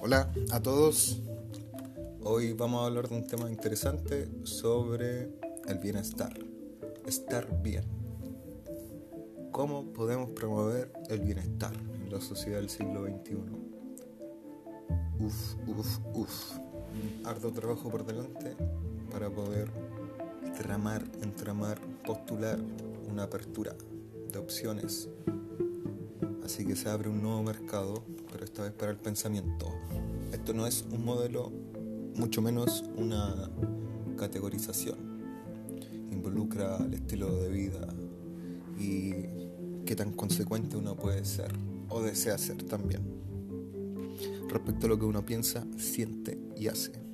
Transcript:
Hola a todos. Hoy vamos a hablar de un tema interesante sobre el bienestar. Estar bien. ¿Cómo podemos promover el bienestar en la sociedad del siglo XXI? Uf, uf, uf. Arduo trabajo por delante para poder tramar, entramar, postular una apertura de opciones. Así que se abre un nuevo mercado, pero esta vez para el pensamiento. Esto no es un modelo, mucho menos una categorización. Involucra el estilo de vida y qué tan consecuente uno puede ser o desea ser también. Respecto a lo que uno piensa, siente y hace.